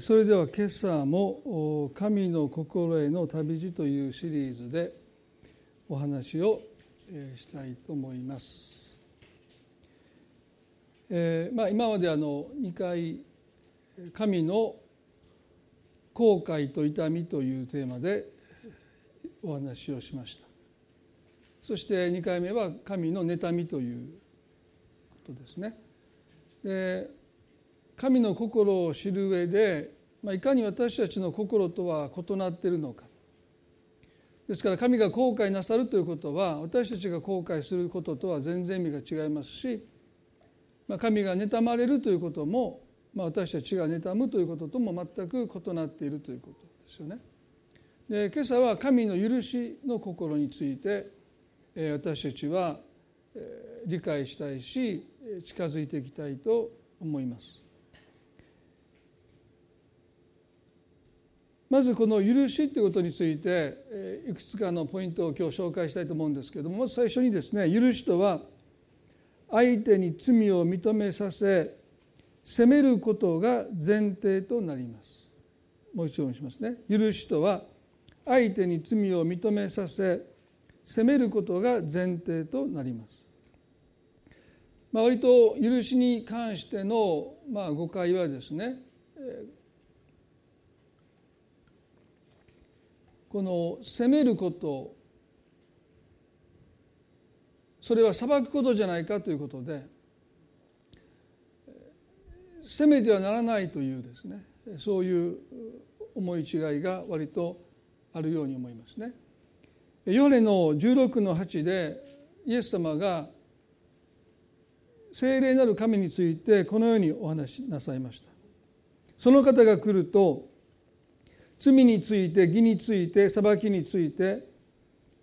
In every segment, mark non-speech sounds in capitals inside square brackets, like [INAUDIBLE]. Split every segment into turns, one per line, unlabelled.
それでは今朝も「神の心への旅路」というシリーズでお話をしたいと思います。えーまあ、今まであの2回「神の後悔と痛み」というテーマでお話をしました。そして2回目は「神の妬み」ということですね。で神の心を知る上で、まあ、いかに私たちの心とは異なっているのかですから神が後悔なさるということは私たちが後悔することとは全然意味が違いますし、まあ、神が妬まれるということも、まあ、私たちが妬むということとも全く異なっているということですよね。で今朝は神の許しの心についてえ私たちはえ理解したいし近づいていきたいと思います。まずこの許しということについていくつかのポイントを今日紹介したいと思うんですけどもまず最初にですね許しとは相手に罪を認めさせ責めることが前提となります。もう一度しますね。許しとは相手に罪を認めさせ責めることが前提となります、まあ、割と許しに関してのまあ誤解はですねこの責めることそれは裁くことじゃないかということで責めてはならないというですねそういう思い違いが割とあるように思いますね。ヨネの16の8でイエス様が聖霊なる神についてこのようにお話しなさいました。その方が来ると罪について義について裁きについて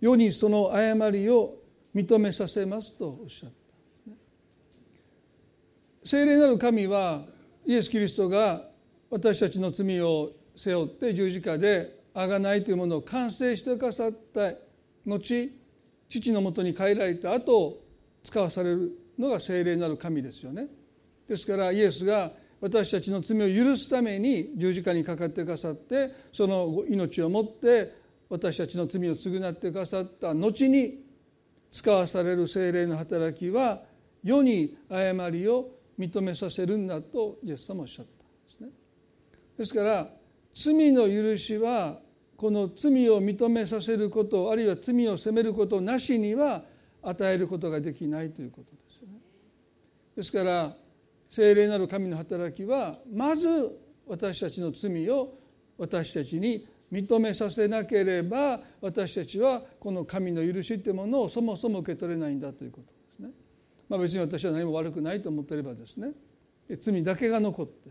世にその誤りを認めさせますとおっしゃった。聖霊なる神はイエス・キリストが私たちの罪を背負って十字架で贖いというものを完成してくださった後父のもとに帰られた後使わされるのが聖霊なる神ですよね。ですからイエスが私たちの罪を許すために十字架にかかってくださってその命をもって私たちの罪を償ってくださった後に使わされる精霊の働きは世に誤りを認めさせるんだとイエス様おっしゃったんですね。ですから罪の許しはこの罪を認めさせることあるいは罪を責めることなしには与えることができないということですよね。ですから聖霊なる神の働きはまず私たちの罪を私たちに認めさせなければ私たちはこの神の許しというものをそもそも受け取れないんだということですね。まあ、別に私は何も悪くないと思ってればですね罪だけが残って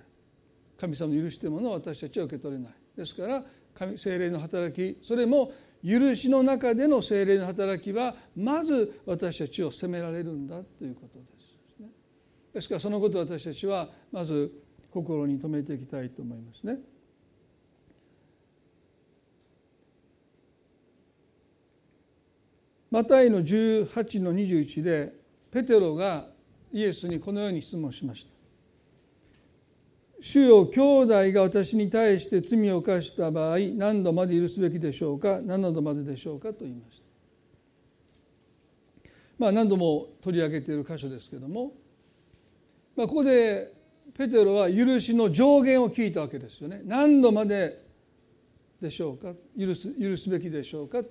神様の許しというものを私たちは受け取れない。ですから神精霊の働きそれも許しの中での精霊の働きはまず私たちを責められるんだということです。ですからそのことを私たちはまず心に留めていきたいと思いますね。マタイの18の21でペテロがイエスにこのように質問しました。主よ兄弟が私に対して罪を犯した場合何度まで許すべきでしょうか？何度まででしょうかと言いました。まあ何度も取り上げている箇所ですけどもまあ、ここでペテロは許しの上限を聞いたわけですよね。何度まででしょうか？許す許すべきでしょうか、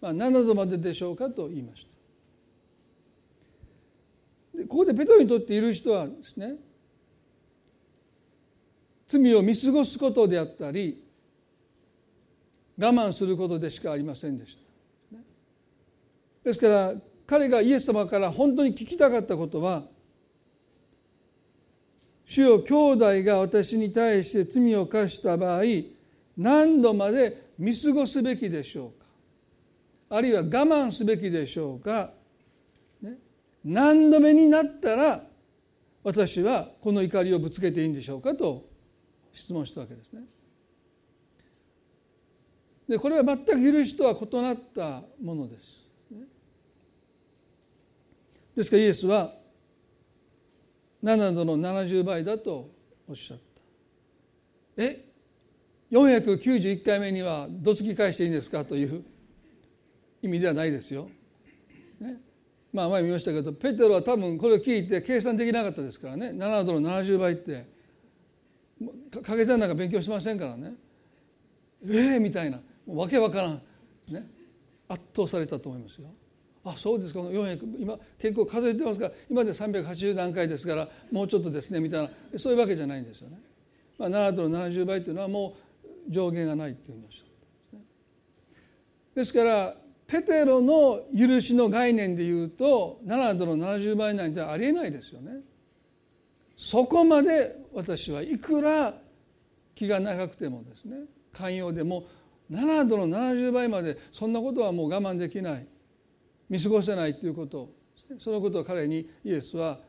まあ、7度まででしょうかと言いました。でここでペテロにとって許しとはですね罪を見過ごすことであったり我慢することでしかありませんでした。ですから彼がイエス様から本当に聞きたかったことは主よ兄弟が私に対して罪を犯した場合何度まで見過ごすべきでしょうか？あるいは我慢すべきでしょうか、ね、何度目になったら私はこの怒りをぶつけていいんでしょうか？と質問したわけですね。でこれは全く許しとは異なったものです。ですからイエスは7度の70倍だとおっしゃった。え？491回目にはどつき返していいんですかという意味ではないですよ。ね、まあ前見ましたけどペテロは多分これを聞いて計算できなかったですからね。7度の70倍って掛け算なんか勉強しませんからね。ええー、みたいな。もうわけわからん、ね、圧倒されたと思いますよ。あそうですか400今結構数えてますから今で380段階ですからもうちょっとですねみたいなそういうわけじゃないんですよね。まあ、7度の70倍というのはもう上限がないっていう話ですからペテロの許しの概念でいうと7度の70倍なんてありえないですよね。そこまで私はいくら気が長くてもですね寛容でも7度の70倍までそんなことはもう我慢できない見過ごせないということ。そのことを彼にイエスは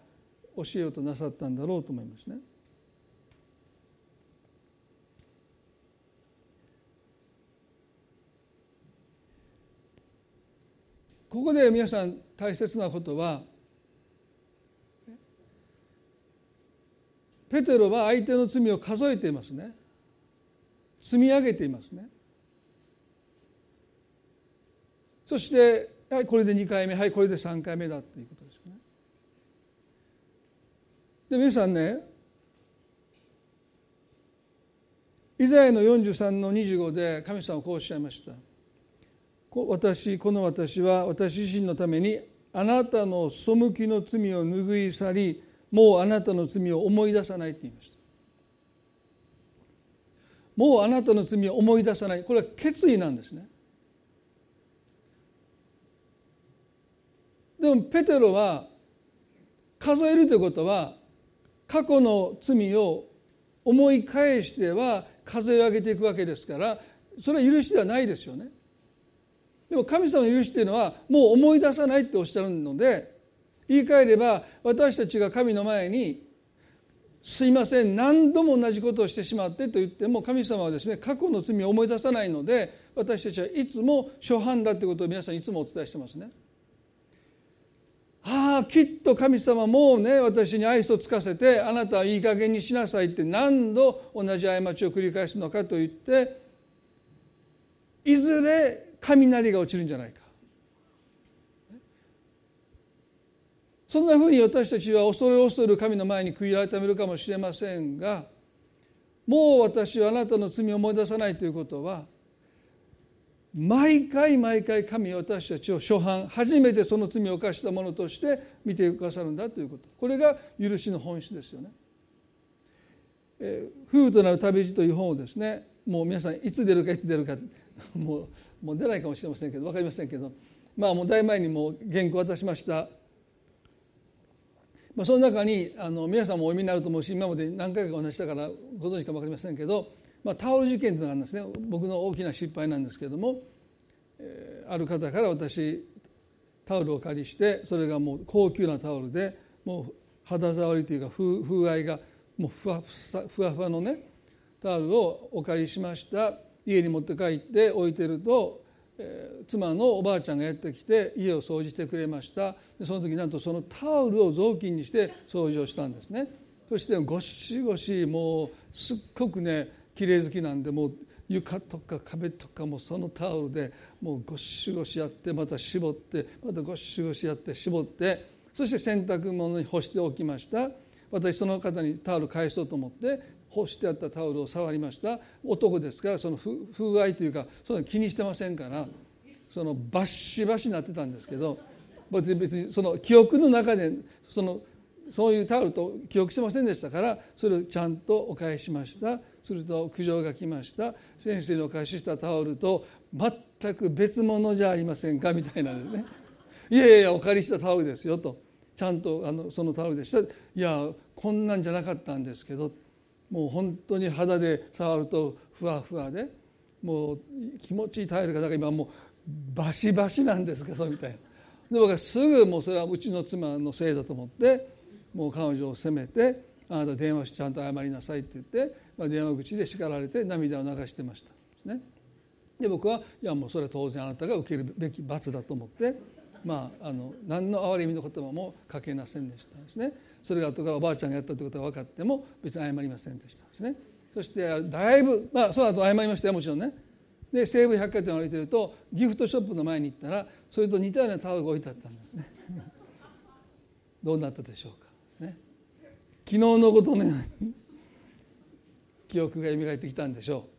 教えようとなさったんだろうと思いますね。ここで皆さん大切なことはペテロは相手の罪を数えていますね。積み上げていますね。そしてはいこれで2回目はいこれで3回目だっていうことですよね。で皆さんねイザヤの43の25で神様はこうおっしゃいました。私この私は私自身のためにあなたの背きの罪を拭い去りもうあなたの罪を思い出さないって言いました。もうあなたの罪を思い出さない。これは決意なんですね。でもペテロは数えるということは過去の罪を思い返しては数え上げていくわけですからそれは許しではないですよねでも神様の許しというのはもう思い出さないっておっしゃるので言い換えれば私たちが神の前に「すいません何度も同じことをしてしまって」と言っても神様はですね過去の罪を思い出さないので私たちはいつも初犯だということを皆さんいつもお伝えしてますね。ああきっと神様もうね私に愛想をつかせてあなたはいい加減にしなさいって何度同じ過ちを繰り返すのかと言っていずれ雷が落ちるんじゃないか。そんなふうに私たちは恐れ恐る神の前に悔い改めるかもしれませんがもう私はあなたの罪を思い出さないということは毎回毎回神は私たちを初犯初めてその罪を犯したものとして見てくださるんだということこれが許しの本質ですよね。えー、夫婦となる旅路という本をですねもう皆さんいつ出るかいつ出るか [LAUGHS] もうもう出ないかもしれませんけど分かりませんけどまあもうだいぶ前にも原稿渡しました、まあ、その中にあの皆さんもお読みになると思うし今まで何回かお話したからご存知か分かりませんけど、まあ、タオル事件というのがあるんですね。僕の大きな失敗なんですけども、えー、ある方から私タオルをお借りしてそれがもう高級なタオルでもう肌触りというか風風合いがもうふわふわふわのねタオルをお借りしました。家に持って帰って置いてると、えー、妻のおばあちゃんがやってきて家を掃除してくれました。その時なんとそのタオルを雑巾にして掃除をしたんですね。そしてゴシゴシもうすっごくね綺麗好きなんでもう床とか壁とかもそのタオルでもうゴシゴシやってまた絞ってまたゴシゴシやって絞ってそして洗濯物に干しておきました。私その方にタオル返そうと思って干してあったタオルを触りました。男ですからその風合いというかその気にしてませんからそのバッシバシになってたんですけど別にその記憶の中でそのそういうタオルと記憶してませんでしたからそれをちゃんとお返ししました。すると苦情が来ました。先生にお返ししたタオルと全く別物じゃありませんかみたいなですね。いやいやお借りしたタオルですよと。ちゃんとあのそのタオルでした。いやこんなんじゃなかったんですけど。もう本当に肌で触るとふわふわで。もう気持ちいいタイルがだか今もうバシバシなんですけどみたいな。で僕はすぐもうそれはうちの妻のせいだと思ってもう彼女を責めてあなた電話しちゃんと謝りなさいって言って、まあ、電話口で叱られて涙を流してました。ですね。で僕はいやもうそれは当然あなたが受けるべき罰だと思ってまああの何の憐れみの言葉もかけませんでした。ですね。それが後からおばあちゃんがやったということが分かっても別に謝りませんでした。ですね。そしてだいぶまあその後謝りましたよもちろんね。で西武百貨店を歩いてるとギフトショップの前に行ったらそれと似たようなタオルが置いてあったんですね。どうなったでしょうか、昨日のことのように記憶が蘇ってきたんでしょ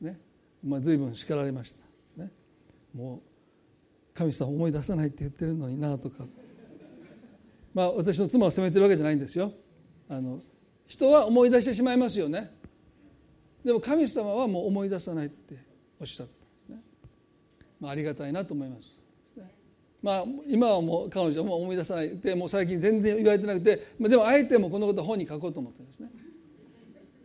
う、ね。まあ、随分叱られました、ね、もう神様思い出さないって言ってるのになとか。まあ私の妻を責めてるわけじゃないんですよ。あの人は思い出してしまいますよね。でも神様はもう思い出さないっておっしゃった、ね。まあ、ありがたいなと思います。まあ、今はもう彼女も思い出さないでもう最近全然言われてなくてでもあえてもこのことは本に書こうと思ってですね。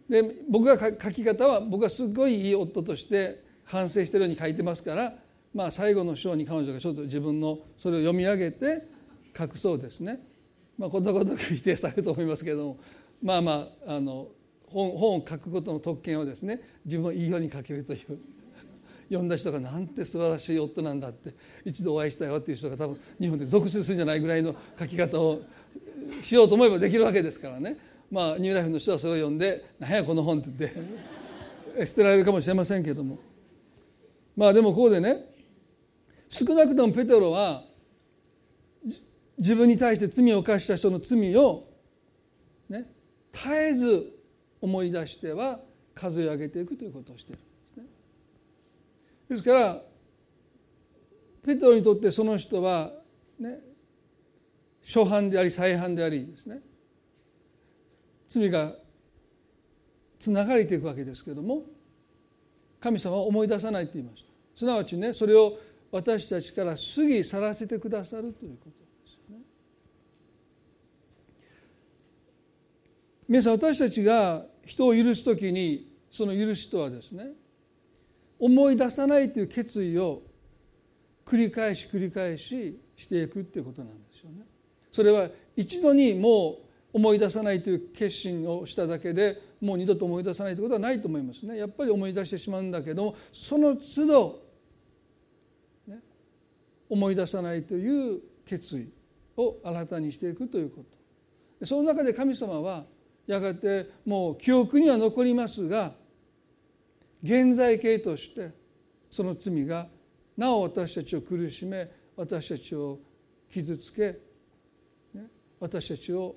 で僕が書き方は僕はすごいいい夫として反省してるように書いてますから、まあ、最後の章に彼女がちょっと自分のそれを読み上げて書くそうですね、まあ、ことごとく否定されると思いますけれども。まあまああの本本を書くことの特権をですね自分をいいように書けるという。読んだ人がなんて素晴らしい夫なんだって一度お会いしたいわっていう人が多分日本で続出するんじゃないぐらいの書き方をしようと思えばできるわけですからね。まあニューライフの人はそれを読んで「何やこの本」って言って [LAUGHS] 捨てられるかもしれませんけども。まあでもここでね少なくともペテロは自分に対して罪を犯した人の罪をね絶えず思い出しては数え上げていくということをしている。ですからペテロにとってその人はね初犯であり再犯でありですね罪がつながれていくわけですけれども神様は思い出さないと言いました。すなわちねそれを私たちから過ぎ去らせてくださるということですよね。皆さん私たちが人を許す時にその許しとはですね思い出さないという決意を繰り返し繰り返ししていくっていうことなんですよね。それは一度にもう思い出さないという決心をしただけでもう二度と思い出さないということはないと思いますね。やっぱり思い出してしまうんだけどもその都度、ね、思い出さないという決意を新たにしていくということ。その中で神様はやがてもう記憶には残りますが現在形としてその罪がなお私たちを苦しめ私たちを傷つけ私たちを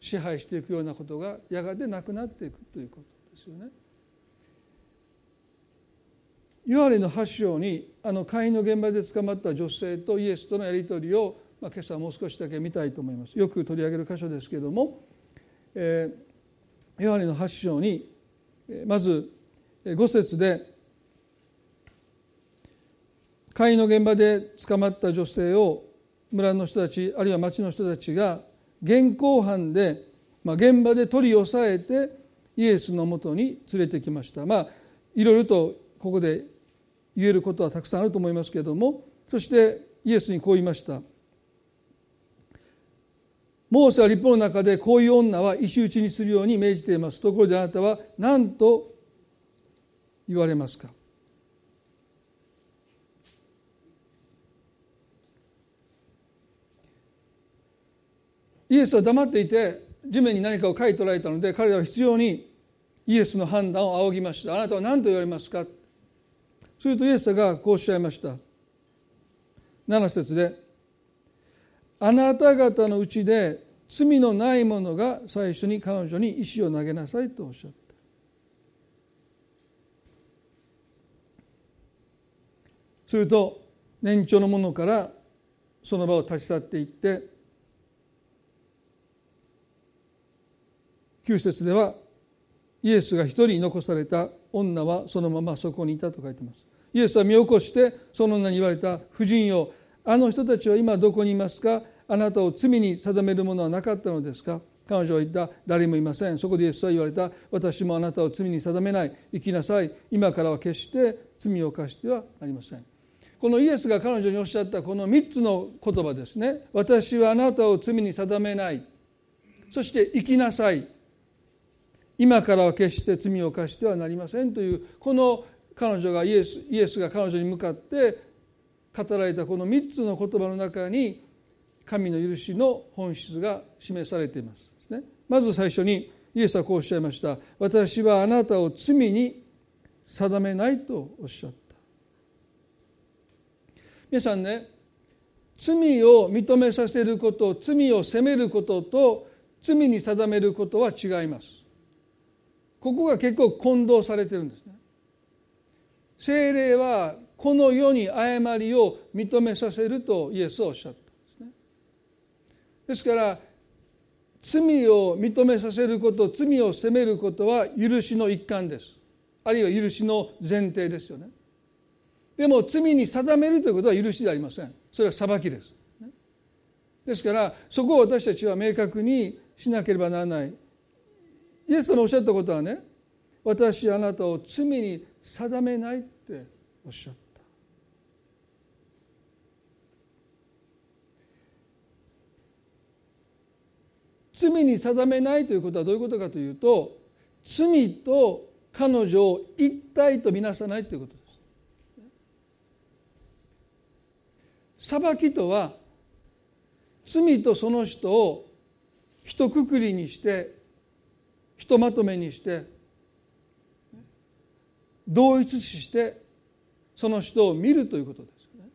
支配していくようなことがやがてなくなっていくということですよね。ヨハネの8章にあの会員の現場で捕まった女性とイエスとのやり取りを、まあ、今朝もう少しだけ見たいと思います。よく取り上げる箇所ですけれども、えー、ヨハネの8章にまず5節で会員の現場で捕まった女性を村の人たちあるいは町の人たちが現行犯で、まあ、現場で取り押さえてイエスのもとに連れてきました。まあいろいろとここで言えることはたくさんあると思いますけれどもそしてイエスにこう言いました。モーセは立法の中でこういう女は石打ちにするように命じています。ところであなたは何と言われますか？イエスは黙っていて地面に何かを書いておられたので彼らは必要にイエスの判断を仰ぎました。あなたは何と言われますか？するとイエスがこうおっしゃいました。7節であなた方のうちで罪のない者が最初に彼女に石を投げなさいとおっしゃった。すると年長の者からその場を立ち去っていって9節ではイエスが一人残された女はそのままそこにいたと書いてます。イエスは見起こしてその女に言われた婦人よあの人たちは今どこにいますか？あなたを罪に定めるものはなかったのですか？彼女は言った。誰もいません。そこでイエスは言われた。私もあなたを罪に定めない。生きなさい。今からは決して罪を犯してはなりません。このイエスが彼女におっしゃった。この3つの言葉ですね。私はあなたを罪に定めない。そして生きなさい。今からは決して罪を犯してはなりません。というこの彼女がイエスイエスが彼女に向かって語られたこの3つの言葉の中に神の許しの本質が示されています。まず最初にイエスはこうおっしゃいました。私はあなたを罪に定めないとおっしゃった。皆さんね罪を認めさせること罪を責めることと罪に定めることは違います。ここが結構混同されてるんですね。精霊はこの世に誤りを認めさせるとイエスはおっしゃった。ですから罪を認めさせること罪を責めることは許しの一環です。あるいは許しの前提ですよね。でも罪に定めるということは許しでありません。それは裁きです。ですからそこを私たちは明確にしなければならない。イエス様おっしゃったことはね私あなたを罪に定めないっておっしゃった。罪に定めないということはどういうことかというと罪と彼女を一体とみなさないということです。裁きとは罪とその人を一括りにしてひとまとめにして同一視してその人を見るということですね。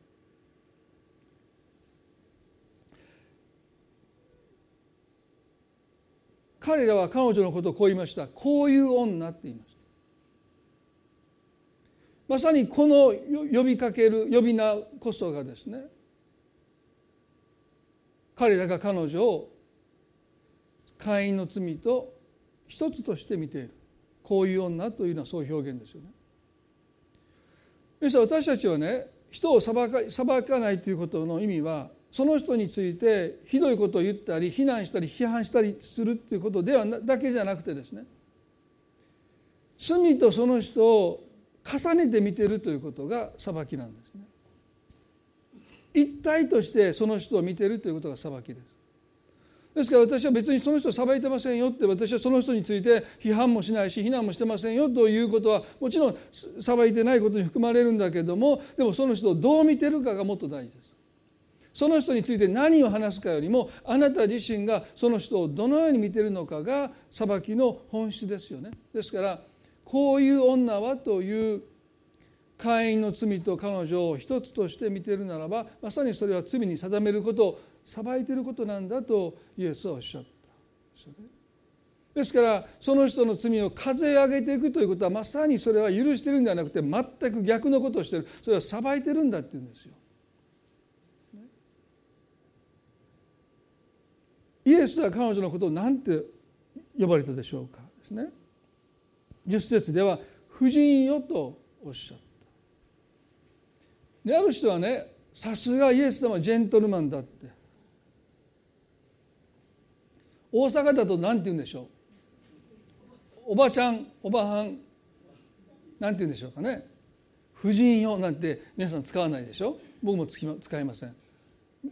彼らは彼女のことをこう言いました。こういう女って言いました。まさにこの呼びかける呼び名こそがですね彼らが彼女を会員の罪と一つとして見ている。こういう女というのはそういう表現ですよね。ですから私たちはね人を裁か裁かないということの意味はその人についてひどいことを言ったり非難したり批判したりするっていうことではだけじゃなくてですね罪とその人を重ねて見てるということが裁きなんですね。一体としてその人を見てるということが裁きです。ですから私は別にその人を裁いてませんよって私はその人について批判もしないし非難もしてませんよということはもちろん裁いてないことに含まれるんだけどもでもその人をどう見てるかがもっと大事です。その人について何を話すかよりもあなた自身がその人をどのように見てるのかが裁きの本質ですよね。ですからこういう女はという会員の罪と彼女を一つとして見ているならばまさにそれは罪に定めること裁いていることなんだとイエスはおっしゃったですからその人の罪を数え上げていくということはまさにそれは許しているんではなくて全く逆のことをしているそれは裁いてるんだって言うんですよ。イエスは彼女のことを何て呼ばれたでしょうかですね。十節では「婦人よ」とおっしゃった。である人はねさすがイエス様はジェントルマンだって。大阪だと何て言うんでしょう。おばちゃんおばはん何て言うんでしょうかね。婦人よなんて皆さん使わないでしょ。僕も使いません。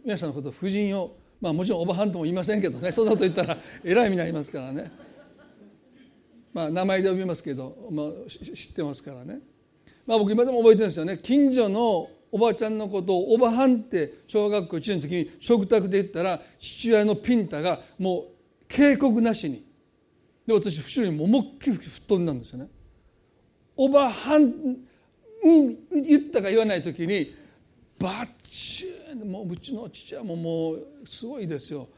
皆さんのこと婦人よまあもちろんおばはんとも言いませんけどね。[LAUGHS] そんなこと言ったらえらい目になりますからね。まあ名前で呼びますけど、まあ、知ってますからね。まあ僕今でも覚えてるんですよね。近所のおばちゃんのことをおばはんって小学校1年の時に食卓で言ったら父親のピンタがもう警告なしに。で私後ろにも思いっきり吹っ飛んだんですよね。おばはん、うん、言ったか言わない時にバッチューもううちの父はもうもうすごいですよ。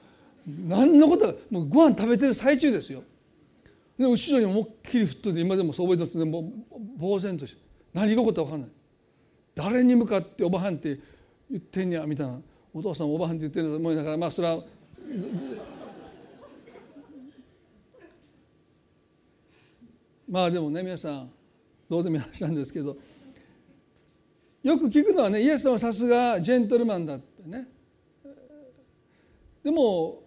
何のこともうご飯食べてる最中ですよ。で後ろに思いっきり吹っ飛んで今でもそう覚えてますねもう呆然として何が起こったか分かんない。誰に向かっておばはんって言ってんやみたいなお父さんおばはんって言ってると思いながらまあそれはまあでもね皆さんどうでもいい話なんですけどよく聞くのはねイエス様はさすがジェントルマンだってね。でも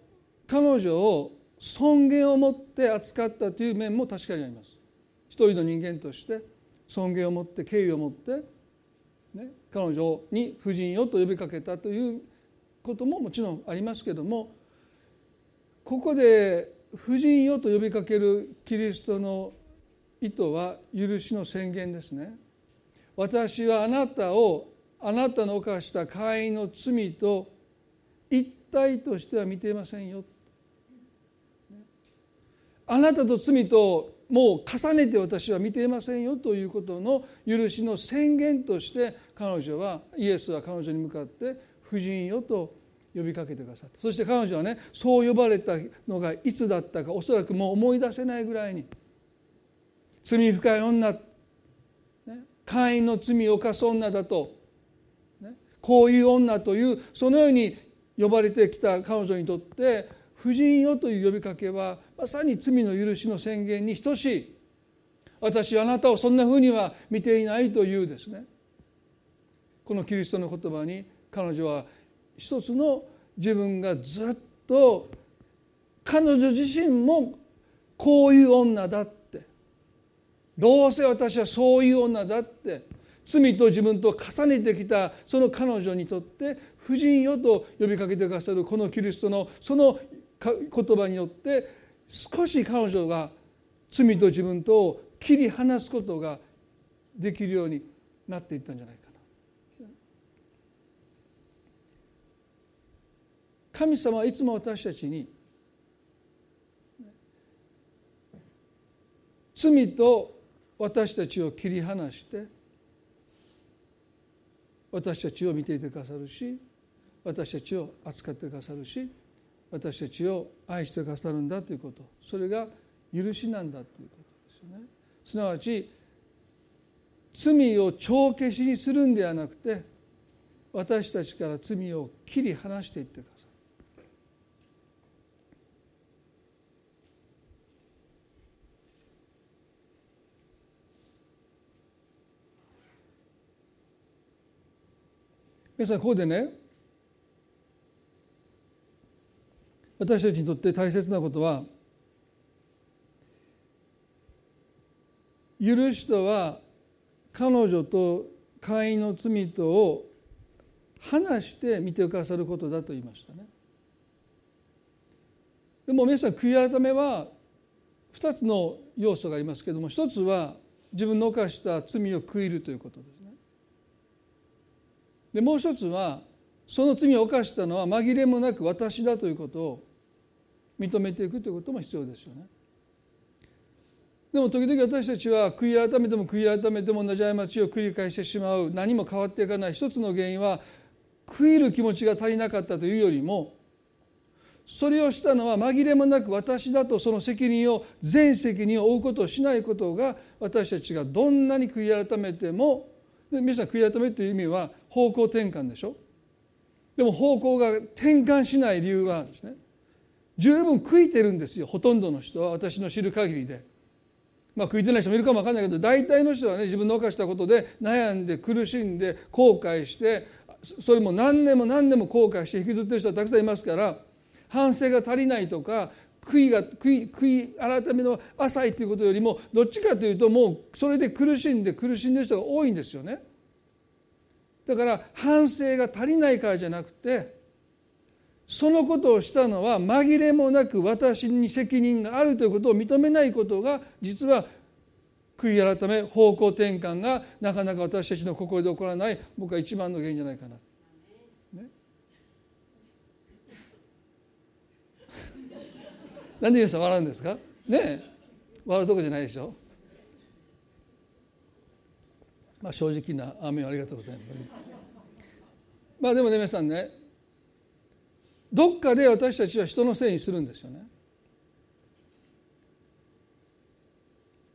彼女を尊厳を持って扱ったという面も確かにあります。一人の人間として尊厳を持って敬意を持って、ね、彼女に婦人よと呼びかけたということももちろんありますけどもここで婦人よと呼びかけるキリストの意図は許しの宣言ですね。私はあなたをあなたの犯した会員の罪と一体としては見ていませんよ。あなたと罪ともう重ねて私は見ていませんよということの許しの宣言として彼女はイエスは彼女に向かって「婦人よ」と呼びかけてくださった。そして彼女はねそう呼ばれたのがいつだったかおそらくもう思い出せないぐらいに。罪深い女、会員の罪を犯す女だと、ね、こういう女というそのように呼ばれてきた彼女にとって婦人よという呼びかけはまさに罪の許しの宣言に等しい。私あなたをそんなふうには見ていないというですね。このキリストの言葉に彼女は一つの自分がずっと彼女自身もこういう女だどうせ私はそういう女だって罪と自分と重ねてきたその彼女にとって婦人よと呼びかけてくださるこのキリストのその言葉によって少し彼女が罪と自分とを切り離すことができるようになっていったんじゃないかな。神様はいつも私たちに罪と私たちを切り離して私たちを見ていてくださるし私たちを扱ってくださるし私たちを愛してくださるんだということ。それが許しなんだということですよね。すなわち罪を帳消しにするんではなくて私たちから罪を切り離していってください。皆さんここでね私たちにとって大切なことは許しとは彼女と会員の罪とを話して見てくださることだと言いましたね。でも皆さん悔い改めは2つの要素がありますけれども一つは自分の犯した罪を悔いるということです。でもう一つはその罪を犯したのは紛れもなく私だということを認めていくということも必要ですよね。でも時々私たちは悔い改めても悔い改めても同じ過ちを繰り返してしまう何も変わっていかない一つの原因は悔いる気持ちが足りなかったというよりもそれをしたのは紛れもなく私だとその責任を全責任を負うことをしないことが私たちがどんなに悔い改めても皆さん悔い改めという意味は方向転換でしょ？でも方向が転換しない理由はですね十分悔いてるんですよほとんどの人は私の知る限りで。まあ、悔いてない人もいるかも分かんないけど大体の人はね自分の犯したことで悩んで苦しんで後悔してそれも何年も何年も後悔して引きずってる人はたくさんいますから反省が足りないとか悔いが悔い悔い改めの浅いということよりもどっちかというともうそれで苦しんで苦しんでる人が多いんですよね。だから反省が足りないからじゃなくてそのことをしたのは紛れもなく私に責任があるということを認めないことが実は悔い改め方向転換がなかなか私たちの心で起こらない僕は一番の原因じゃないかな。ね、なんで皆さん笑うんですか？ね笑うとこじゃないでしょ？まあ正直な雨をありがとうございます。まあでもね皆さんねどっかで私たちは人のせいにするんですよね。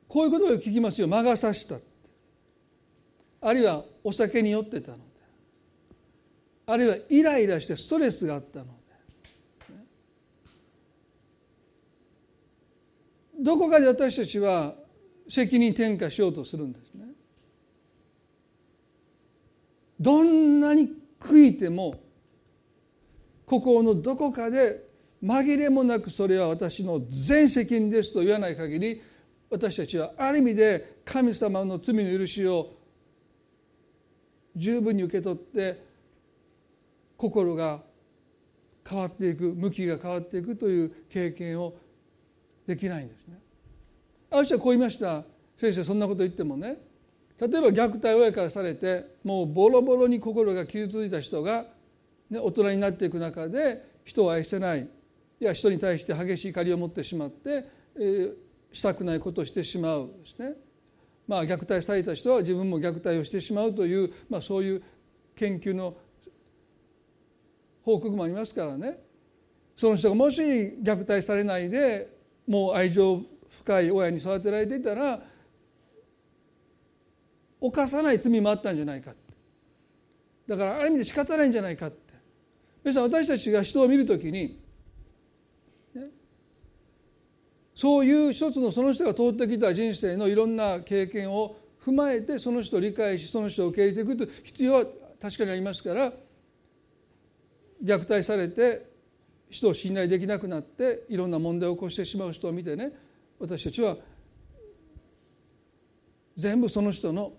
こういうことを聞きますよ。魔が差した。あるいはお酒に酔ってたので。あるいはイライラしてストレスがあったので、どこかで私たちは責任転嫁しようとするんですね。どんなに悔いても心のどこかで紛れもなくそれは私の全責任ですと言わない限り私たちはある意味で神様の罪の許しを十分に受け取って心が変わっていく向きが変わっていくという経験をできないんですね。ある人はこう言いました先生そんなこと言ってもね例えば虐待親からされてもうボロボロに心が傷ついた人がね、大人になっていく中で人を愛してないいや人に対して激しい怒りを持ってしまってえー、したくないことをしてしまうですね。まあ、虐待された人は自分も虐待をしてしまうという、まあ、そういう研究の報告もありますからねその人がもし虐待されないでもう愛情深い親に育てられていたら犯さない罪もあったんじゃないかだからある意味で仕方ないんじゃないかって。皆さん私たちが人を見るときに、ね、そういう一つのその人が通ってきた人生のいろんな経験を踏まえてその人を理解しその人を受け入れていくという必要は確かにありますから虐待されて人を信頼できなくなっていろんな問題を起こしてしまう人を見てね私たちは全部その人の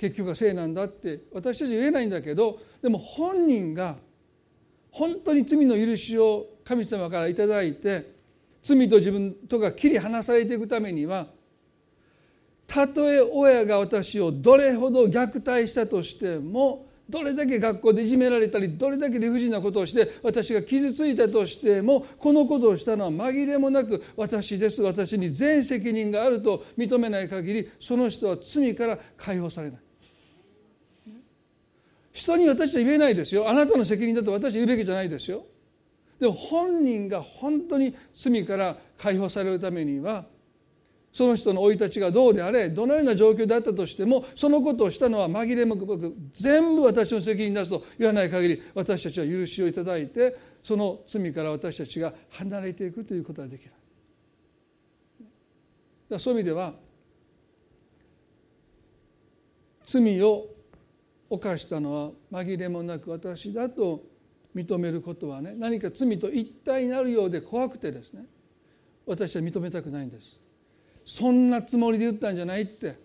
結局がせいなんだって私たち言えないんだけどでも本人が本当に罪の許しを神様から頂いて罪と自分とが切り離されていくためにはたとえ親が私をどれほど虐待したとしてもどれだけ学校でいじめられたりどれだけ理不尽なことをして私が傷ついたとしてもこのことをしたのは紛れもなく私です私に全責任があると認めない限りその人は罪から解放されない。人に私は言えないですよあなたの責任だと私は言うべきじゃないですよでも本人が本当に罪から解放されるためにはその人の生い立ちがどうであれどのような状況であったとしてもそのことをしたのは紛れもなく全部私の責任だと言わない限り私たちは許しをいただいてその罪から私たちが離れていくということができない。そういう意味では罪を犯したのは紛れもなく私だと認めることはね何か罪と一体になるようで怖くてですね私は認めたくないんです。そんなつもりで言ったんじゃないって。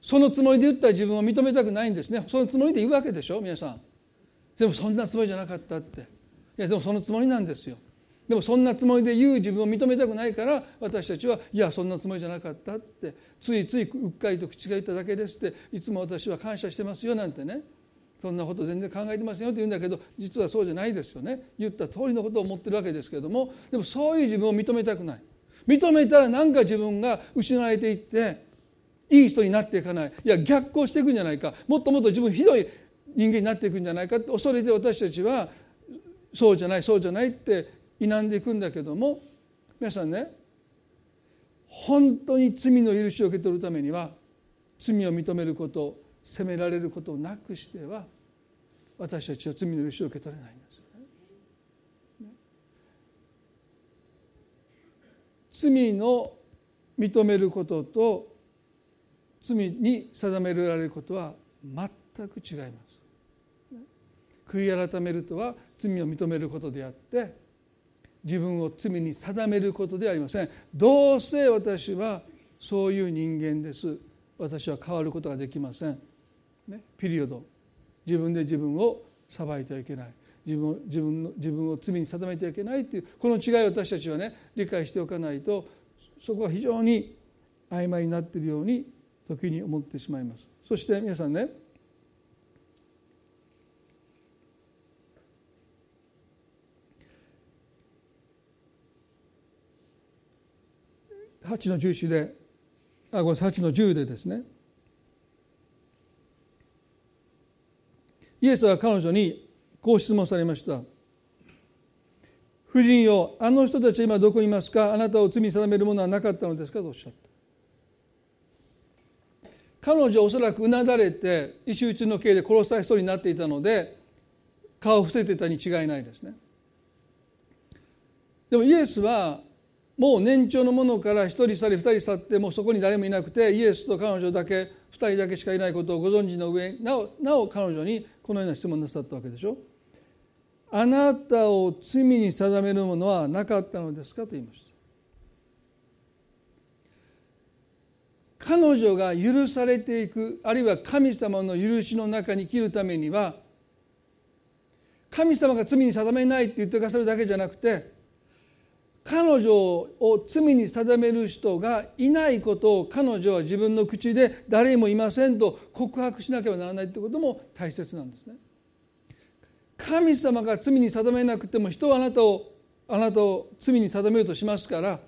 そのつもりで言った自分を認めたくないんですね。そのつもりで言うわけでしょ皆さん。でもそんなつもりじゃなかったって。いやでもそのつもりなんですよ。でもそんなつもりで言う自分を認めたくないから私たちはいやそんなつもりじゃなかったってついついうっかりと口が言っただけですっていつも私は感謝してますよなんてねそんなこと全然考えてませんよって言うんだけど実はそうじゃないですよね。言った通りのことを思ってるわけですけどもでもそういう自分を認めたくない。認めたら何か自分が失われていっていい人になっていかない。いや逆行していくんじゃないか。もっともっと自分ひどい人間になっていくんじゃないかって恐れて私たちはそうじゃないそうじゃないって否んでいくんだけども皆さんね本当に罪の許しを受け取るためには罪を認めること責められることをなくしては私たちは罪の許しを受け取れないんですよね。罪の認めることと罪に定められることは全く違います。悔い改めるとは罪を認めることであって自分を罪に定めることではありません。どうせ私はそういう人間です。私は変わることができません。ね、ピリオド自分で自分を裁いてはいけない自分自分の自分を罪に定めてはいけないというこの違いを私たちはね理解しておかないとそこは非常に曖昧になっているように時に思ってしまいます。そして皆さんね8の11であごめんなさい8の10でですね。イエスは彼女にこう質問されました。夫人よあの人たち今どこにいますか？あなたを罪定めるものはなかったのですか？とおっしゃった。彼女はおそらくうなだれて石打ちの刑で殺されそうになっていたので顔を伏せてたに違いないですね。でもイエスはもう年長の者から1人去り2人去ってもうそこに誰もいなくてイエスと彼女だけ2人だけしかいないことをご存知の上なおなお彼女にこのような質問なさったわけでしょ。あなたを罪に定めるものはなかったのですかと言いました。彼女が許されていくあるいは神様の許しの中に生きるためには神様が罪に定めないって言ってくださるだけじゃなくて彼女を罪に定める人がいないことを彼女は自分の口で誰もいませんと告白しなければならないということも大切なんですね。神様が罪に定めなくても人はあなたをあなたを罪に定めるとしますから、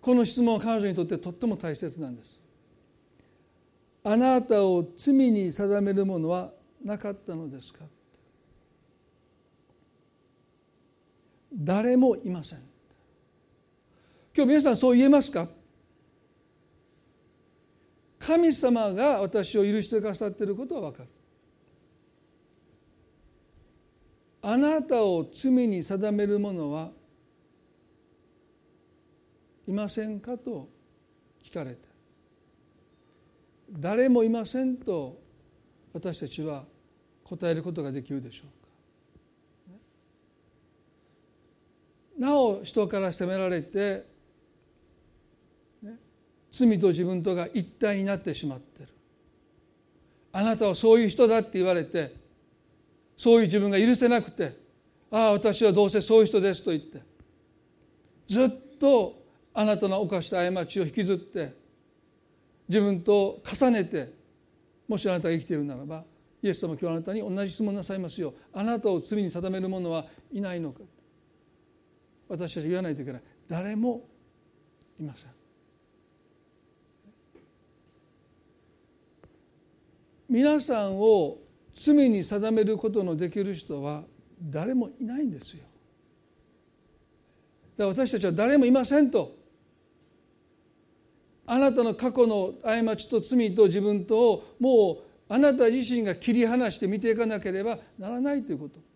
この質問は彼女にとってとっても大切なんです。あなたを罪に定めるものはなかったのですか？誰もいません。今日皆さんそう言えますか？神様が私を許してくださっていることは分かる。あなたを罪に定める者はいませんかと聞かれて。誰もいませんと私たちは答えることができるでしょう。なお人から責められて罪と自分とが一体になってしまってる。あなたはそういう人だって言われてそういう自分が許せなくてああ私はどうせそういう人ですと言ってずっとあなたの犯した過ちを引きずって自分と重ねてもしあなたが生きているならばイエス様今日あなたに同じ質問なさいますよあなたを罪に定める者はいないのか。私たち言わないといけない。誰もいません。皆さんを罪に定めることのできる人は誰もいないんですよ。だから私たちは誰もいませんと。あなたの過去の過ちと罪と自分とをもうあなた自身が切り離して見ていかなければならないということ。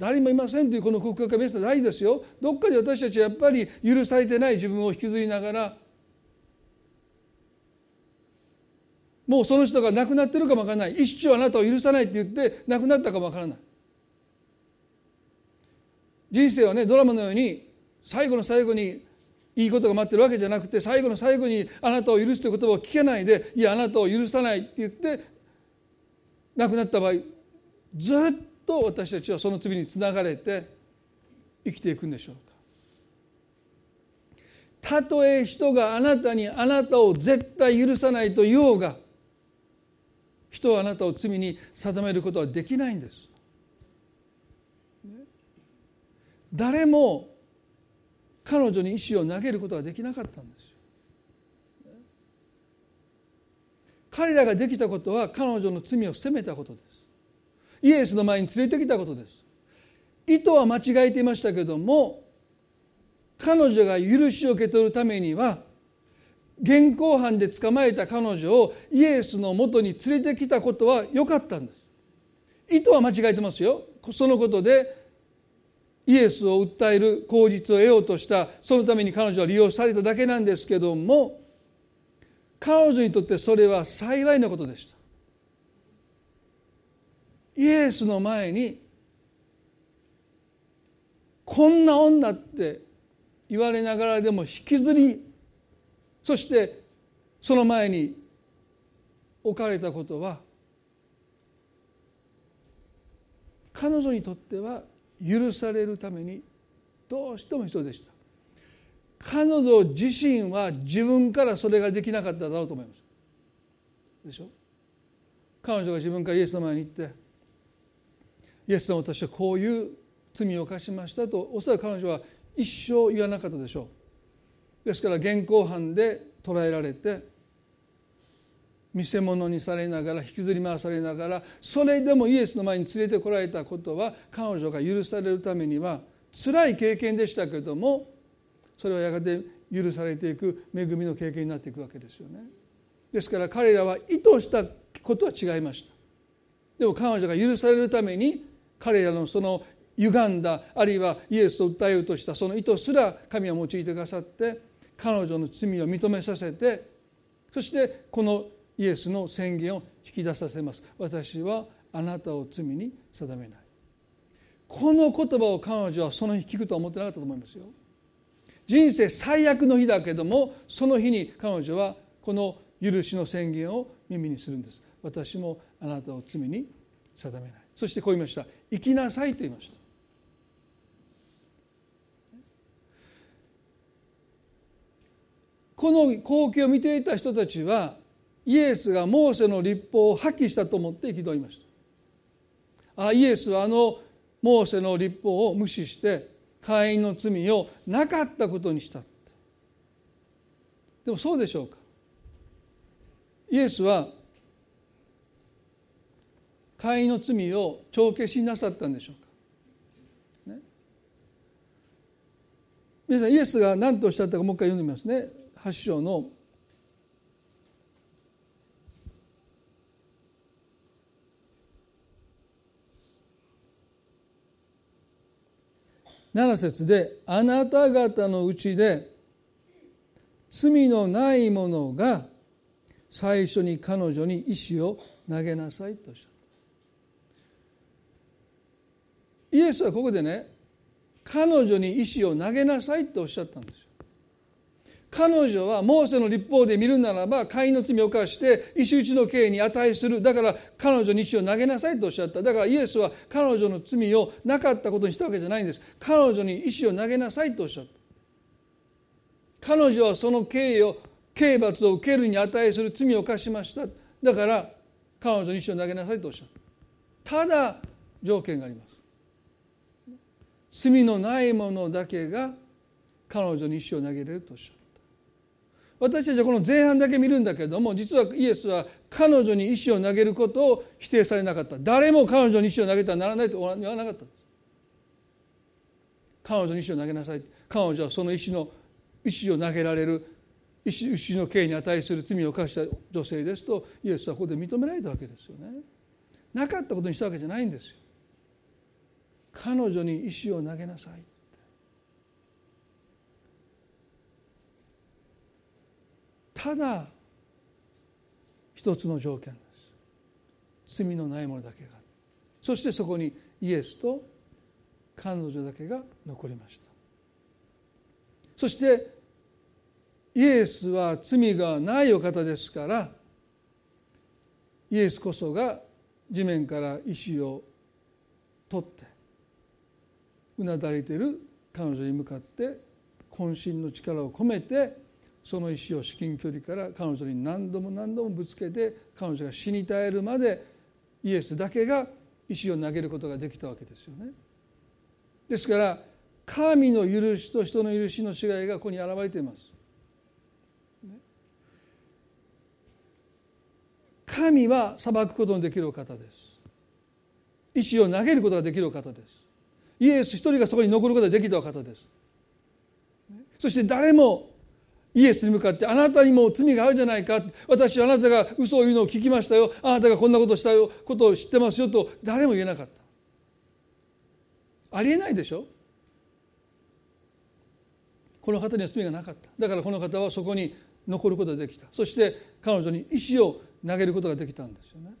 誰もいませんというこの告白がベスト大事ですよ。どっかで私たちはやっぱり許されてない自分を引きずりながらもうその人が亡くなってるかもわからない。一生あなたを許さないって言って亡くなったかもわからない。人生はねドラマのように最後の最後にいいことが待ってるわけじゃなくて最後の最後にあなたを許すという言葉を聞けないでいやあなたを許さないって言って亡くなった場合ずっと私たちはその罪につながれて生きていくんでしょうか。たとえ人があなたにあなたを絶対許さないと言おうが人はあなたを罪に定めることはできないんです。誰も彼女に石を投げることができなかったんです彼らができたことは彼女の罪を責めたことです。イエスの前に連れてきたことです。意図は間違えていましたけども彼女が許しを受け取るためには現行犯で捕まえた彼女をイエスのもとに連れてきたことは良かったんです。意図は間違えてますよ。そのことでイエスを訴える口実を得ようとしたそのために彼女は利用されただけなんですけども彼女にとってそれは幸いなことでした。イエスの前にこんな女って言われながらでも引きずりそしてその前に置かれたことは彼女にとっては許されるためにどうしても必要でした。彼女自身は自分からそれができなかっただろうと思います。でしょ？彼女が自分からイエスの前に行ってイエス様私はこういう罪を犯しましたとおそらく彼女は一生言わなかったでしょうですから現行犯で捕らえられて見せ物にされながら引きずり回されながらそれでもイエスの前に連れてこられたことは彼女が許されるためには辛い経験でしたけどもそれはやがて許されていく恵みの経験になっていくわけですよね。ですから彼らは意図したことは違いました。でも彼女が許されるために彼らのその歪んだあるいはイエスを訴えようとしたその意図すら神は用いてくださって彼女の罪を認めさせてそしてこのイエスの宣言を引き出させます。私はあなたを罪に定めない。この言葉を彼女はその日聞くとは思ってなかったと思いますよ。人生最悪の日だけどもその日に彼女はこの許しの宣言を耳にするんです。私もあなたを罪に定めない。そしてこう言いました。生きなさいと言いました。この光景を見ていた人たちはイエスがモーセの立法を破棄したと思って憤りました。あイエスはあのモーセの立法を無視して会員の罪をなかったことにした。でもそうでしょうか。イエスは会の罪を帳消しなさったんでしょうか、ね、皆さんイエスが何とおっしゃったかもう一回読んでみますね。8章の。7節で「あなた方のうちで罪のない者が最初に彼女に石を投げなさい」とおっしゃった。イエスはここでね彼女に石を投げなさいとおっしゃったんですよ。彼女はモーセの立法で見るならば会員の罪を犯して石打ちの刑に値する。だから彼女に石を投げなさいとおっしゃった。だからイエスは彼女の罪をなかったことにしたわけじゃないんです。彼女に石を投げなさいとおっしゃった。彼女はその刑を刑罰を受けるに値する罪を犯しました。だから彼女に石を投げなさいとおっしゃった。ただ条件があります。罪のないものだけが彼女に石を投げれるとおっしゃった。私たちはこの前半だけ見るんだけども実はイエスは彼女に石を投げることを否定されなかった。誰も彼女に石を投げてはならないと言わなかった彼女に石を投げなさい。彼女はその石の石を投げられる石石の刑に値する罪を犯した女性ですとイエスはここで認められたわけですよね。なかったことにしたわけじゃないんですよ。彼女に石を投げなさい。ただ一つの条件です。罪のないものだけが。そしてそこにイエスと彼女だけが残りました。そしてイエスは罪がないお方ですからイエスこそが地面から石を取ってうなだれている彼女に向かって渾身の力を込めてその石を至近距離から彼女に何度も何度もぶつけて彼女が死に絶えるまでイエスだけが石を投げることができたわけですよね。ですから神の許しと人の許しの違いがここに表れています。神は裁くことのできるお方です。石を投げることができるお方です。イエス一人がそこに残ることができた方です。そして誰もイエスに向かってあなたにも罪があるじゃないか。私はあなたが嘘を言うのを聞きましたよ。あなたがこんなことしたよ。ことを知ってますよと誰も言えなかった。ありえないでしょ？この方には罪がなかった。だからこの方はそこに残ることができた。そして彼女に石を投げることができたんですよね。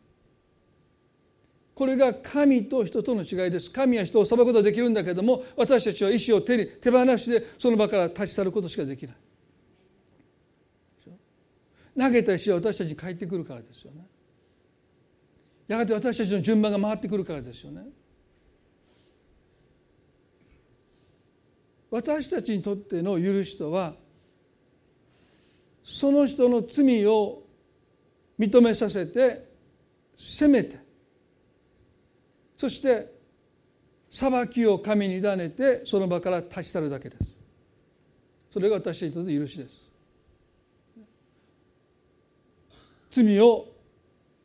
これが神と人との違いです。神は人を裁くことができるんだけども私たちは石を手に手放してその場から立ち去ることしかできない。投げた石は私たちに返ってくるからですよね。やがて私たちの順番が回ってくるからですよね。私たちにとっての許しとはその人の罪を認めさせて責めてそして裁きを神に委ねてその場から立ち去るだけです。それが私にとって許しです。罪を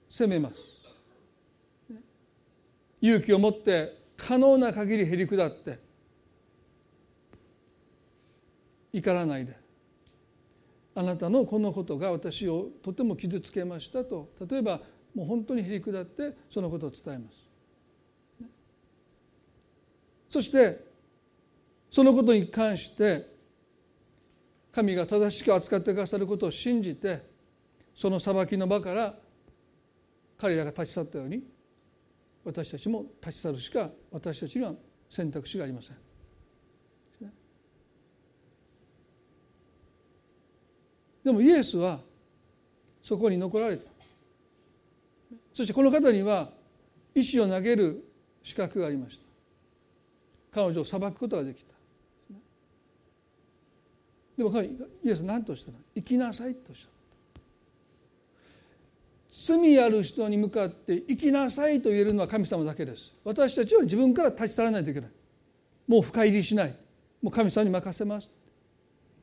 責めます。勇気を持って可能な限りへり下って怒らないで。あなたのこのことが私をとても傷つけましたと例えばもう本当にへり下ってそのことを伝えます。そしてそのことに関して神が正しく扱ってくださることを信じてその裁きの場から彼らが立ち去ったように私たちも立ち去るしか私たちには選択肢がありません。でもイエスはそこに残られたそしてこの方には石を投げる資格がありました彼女を裁くことができた。でもイエス何としたの？生きなさいとおっしゃった。罪ある人に向かって生きなさいと言えるのは神様だけです。私たちは自分から立ち去らないといけない。もう深入りしない。もう神様に任せます。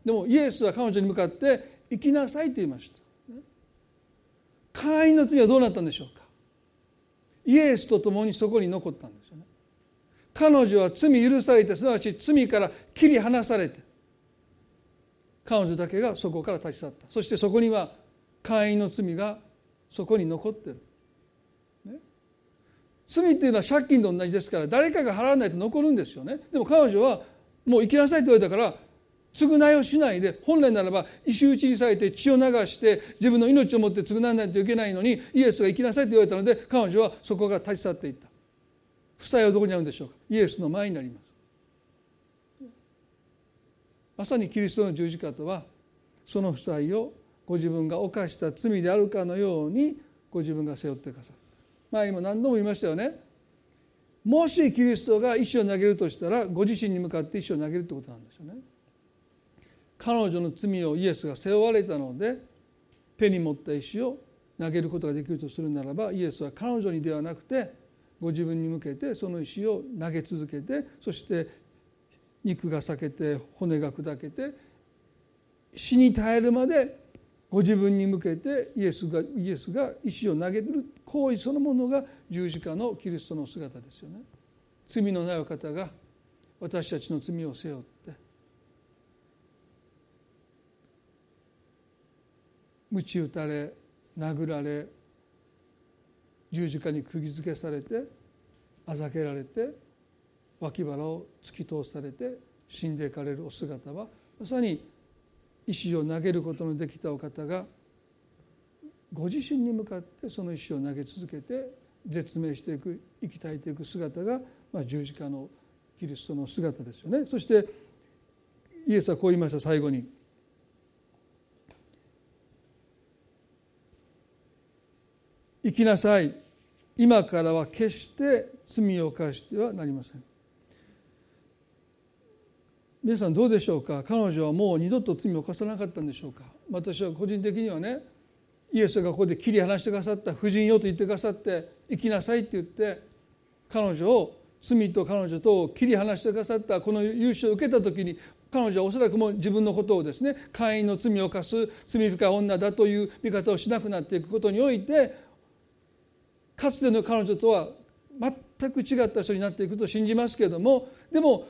でもイエスは彼女に向かって生きなさいと言いました。会員の罪はどうなったんでしょうか？イエスと共にそこに残ったんですよね。彼女は罪許されてすなわち罪から切り離されて彼女だけがそこから立ち去った。そしてそこには会員の罪がそこに残ってる、ね、罪っていうのは借金と同じですから誰かが払わないと残るんですよね。でも彼女はもう生きなさいって言われたから償いをしないで本来ならば石打ちにされて血を流して自分の命を持って償わないといけないのにイエスが生きなさいと言われたので彼女はそこから立ち去っていった。負債はどこにあるんでしょうか？イエスの前になります。まさにキリストの十字架とはその負債をご自分が犯した罪であるかのようにご自分が背負ってくださった前にも何度も言いましたよね。もしキリストが石を投げるとしたらご自身に向かって石を投げるってことなんですよね。彼女の罪をイエスが背負われたので手に持った石を投げることができるとするならばイエスは彼女にではなくてご自分に向けてその石を投げ続けてそして肉が裂けて骨が砕けて死に絶えるまでご自分に向けてイエスがイエスが石を投げる行為そのものが十字架のキリストの姿ですよね。罪のない方が私たちの罪を背負って鞭打たれ殴られ十字架に釘付けされてあざけられて脇腹を突き通されて死んでいかれるお姿はまさに石を投げることのできたお方がご自身に向かってその石を投げ続けて絶命していく生き絶えていく姿が、まあ、十字架のキリストの姿ですよね。そしてイエスはこう言いました最後に「生きなさい。今からは決して罪を犯してはなりません」皆さんどうでしょうか？彼女はもう二度と罪を犯さなかったんでしょうか？私は個人的にはねイエスがここで切り離してくださった婦人よと言ってくださって生きなさいって言って彼女を罪と彼女と切り離してくださったこの優勝を受けた時に彼女はおそらくもう自分のことをですね会員の罪を犯す罪深い女だという見方をしなくなっていくことにおいてかつての彼女とは全く違った人になっていくと信じますけれどもでも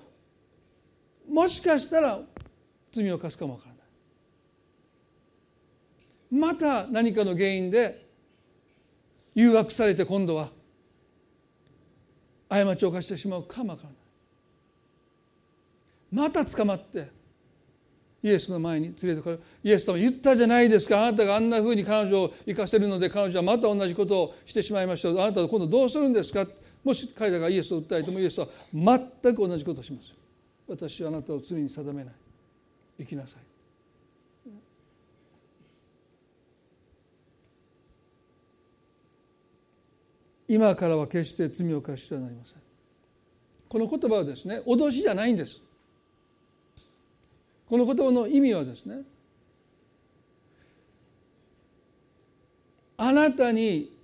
もしかしたら罪を犯すかもわからない。また何かの原因で誘惑されて今度は過ちを犯してしまうかもわからない。また捕まってイエスの前に連れてこれイエス様言ったじゃないですか。あなたがあんなふうに彼女を生かせるので彼女はまた同じことをしてしまいました。あなたは今度どうするんですか？もし彼らがイエスを訴えてもイエスは全く同じことをします。私はあなたを罪に定めない。生きなさい。今からは決して罪を犯してはなりません。この言葉はですね脅しじゃないんです。この言葉の意味はですねあなたに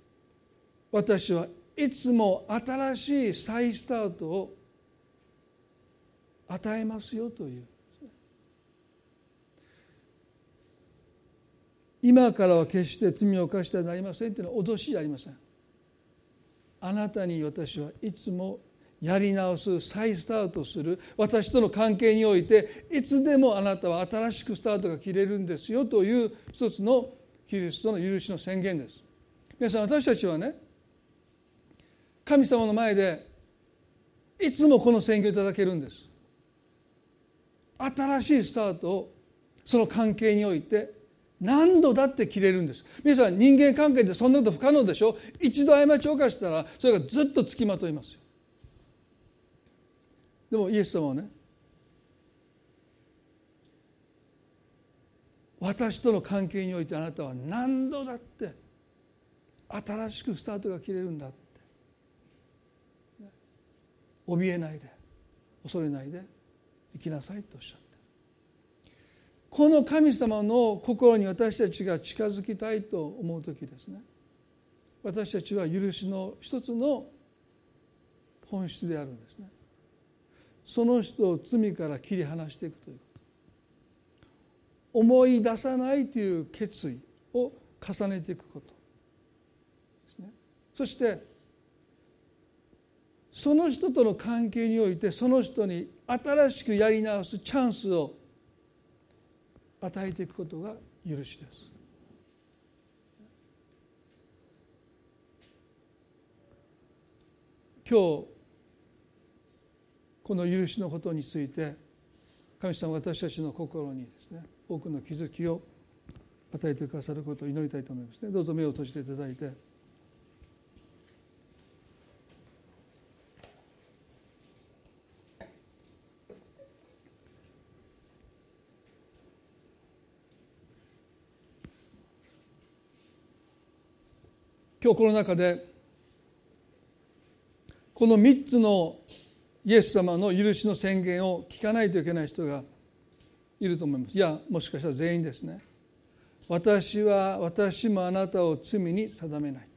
私はいつも新しい再スタートを与えますよという。今からは決して罪を犯してはなりませんというのは脅しじゃありません。あなたに私はいつもやり直す再スタートする私との関係においていつでもあなたは新しくスタートが切れるんですよという一つのキリストの許しの宣言です。皆さん私たちはね神様の前でいつもこの宣言をいただけるんです。新しいスタートをその関係において何度だって切れるんです。皆さん人間関係でそんなこと不可能でしょ？一度過ちを犯したらそれがずっとつきまといますよ。でもイエス様はね私との関係においてあなたは何度だって新しくスタートが切れるんだって怯えないで恐れないで生きなさいとおっしゃって。この神様の心に私たちが近づきたいと思う時ですね。私たちは許しの一つの本質であるんですね。その人を罪から切り離していくということ。思い出さないという決意を重ねていくこと。ですね。そしてその人との関係においてその人に新しくやり直すチャンスを与えていくことが許しです。今日この許しのことについて神様私たちの心にですね多くの気づきを与えてくださることを祈りたいと思いますね。どうぞ目を閉じていただいて。今日この中でこの3つのイエス様の許しの宣言を聞かないといけない人がいると思います。いやもしかしたら全員ですね。私は私もあなたを罪に定めない。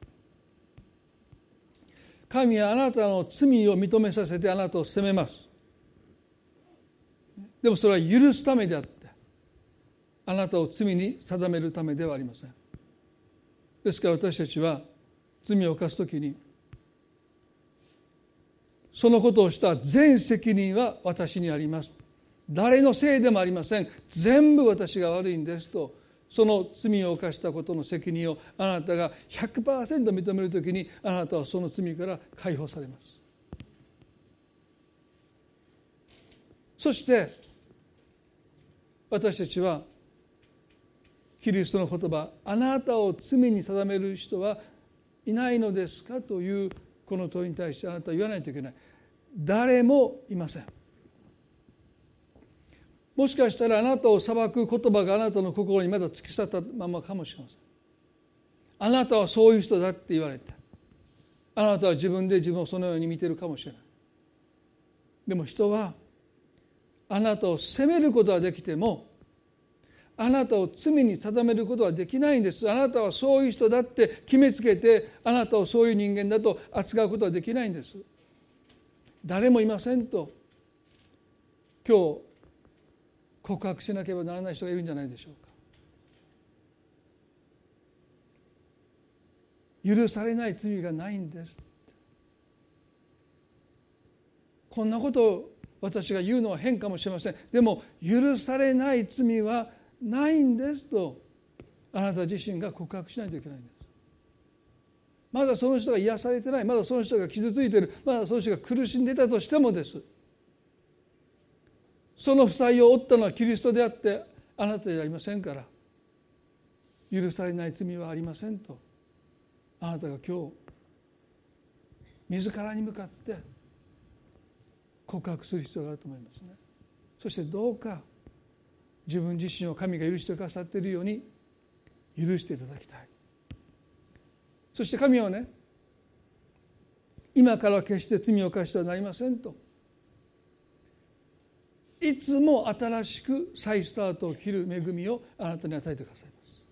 神はあなたの罪を認めさせてあなたを責めます。でもそれは許すためであってあなたを罪に定めるためではありません。ですから私たちは罪を犯す時にそのことをした全責任は私にあります。誰のせいでもありません。全部私が悪いんですとその罪を犯したことの責任をあなたが100%認める時にあなたはその罪から解放されます。そして私たちはキリストの言葉あなたを罪に定める人はいないのですかというこの問いに対してあなたは言わないといけない。誰もいません。もしかしたらあなたを裁く言葉があなたの心にまだ突き刺ったままかもしれません。あなたはそういう人だって言われてあなたは自分で自分をそのように見てるかもしれない。でも人はあなたを責めることはできてもあなたを罪に定めることはできないんです。あなたはそういう人だって決めつけてあなたをそういう人間だと扱うことはできないんです。誰もいませんと。今日告白しなければならない人がいるんじゃないでしょうか。許されない罪がないんです。こんなことを私が言うのは変かもしれません。でも許されない罪はないんですとあなた自身が告白しないといけないんです。まだその人が癒されてない。まだその人が傷ついてる。まだその人が苦しんでいたとしてもです。その負債を負ったのはキリストであってあなたではありませんから。許されない罪はありませんと。あなたが今日自らに向かって告白する必要があると思いますね。そしてどうか自分自身を神が許してくださっているように許していただきたい。そして神はね今から決して罪を犯してはなりませんと。いつも新しく再スタートを切る恵みをあなたに与えてくださいます。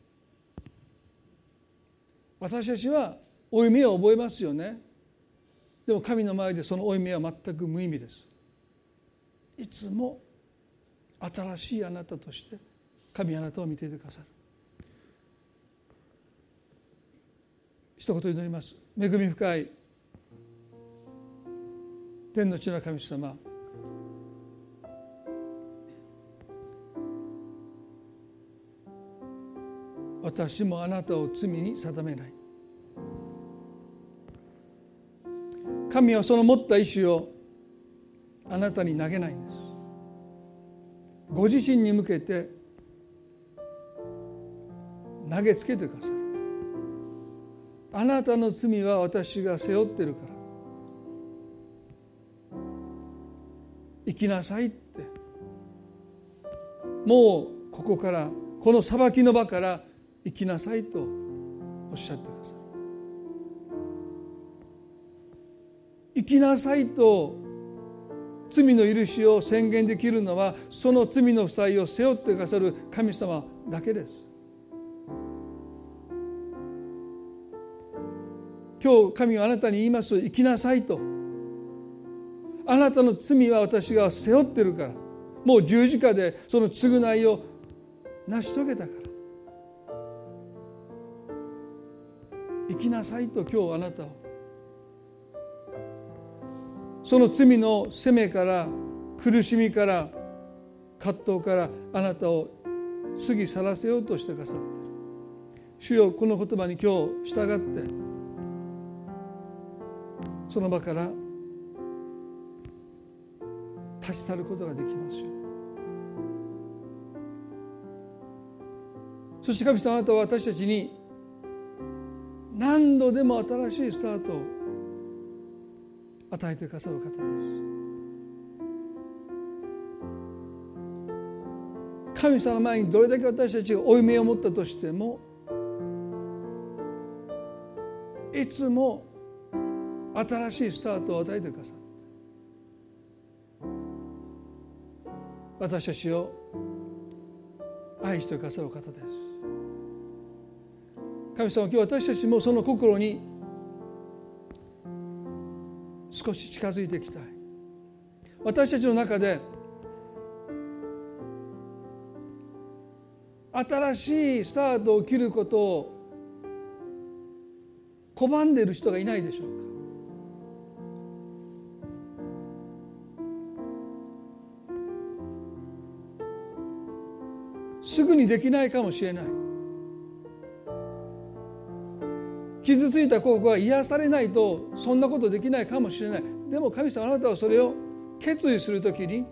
私たちは負い目を覚えますよね。でも神の前でその負い目は全く無意味です。いつも新しいあなたとして神あなたを見ていてくださる。一言祈ります。恵み深い天の地の神様。私もあなたを罪に定めない。神はその持った意志をあなたに投げないんです。ご自身に向けて投げつけてください。あなたの罪は私が背負ってるから。生きなさいって。もうここからこの裁きの場から生きなさいとおっしゃってください。生きなさいと罪の許しを宣言できるのはその罪の負債を背負ってくださる神様だけです。今日神はあなたに言います生きなさいと。あなたの罪は私が背負ってるから。もう十字架でその償いを成し遂げたから。生きなさいと今日あなたを。その罪の責めから苦しみから葛藤からあなたを過ぎ去らせようとしてくださって主よこの言葉に今日従ってその場から立ち去ることができますよそして神様あなたは私たちに何度でも新しいスタートを与えてくださる方です。神様の前にどれだけ私たちが負い目を持ったとしてもいつも新しいスタートを与えてくださる私たちを愛してくださる方です。神様今日私たちもその心に少し近づいていきたい。私たちの中で新しいスタートを切ることを拒んでいる人がいないでしょうか。すぐにできないかもしれない。傷ついた心が癒されないとそんなことできないかもしれない。でも神様あなたはそれを決意するときに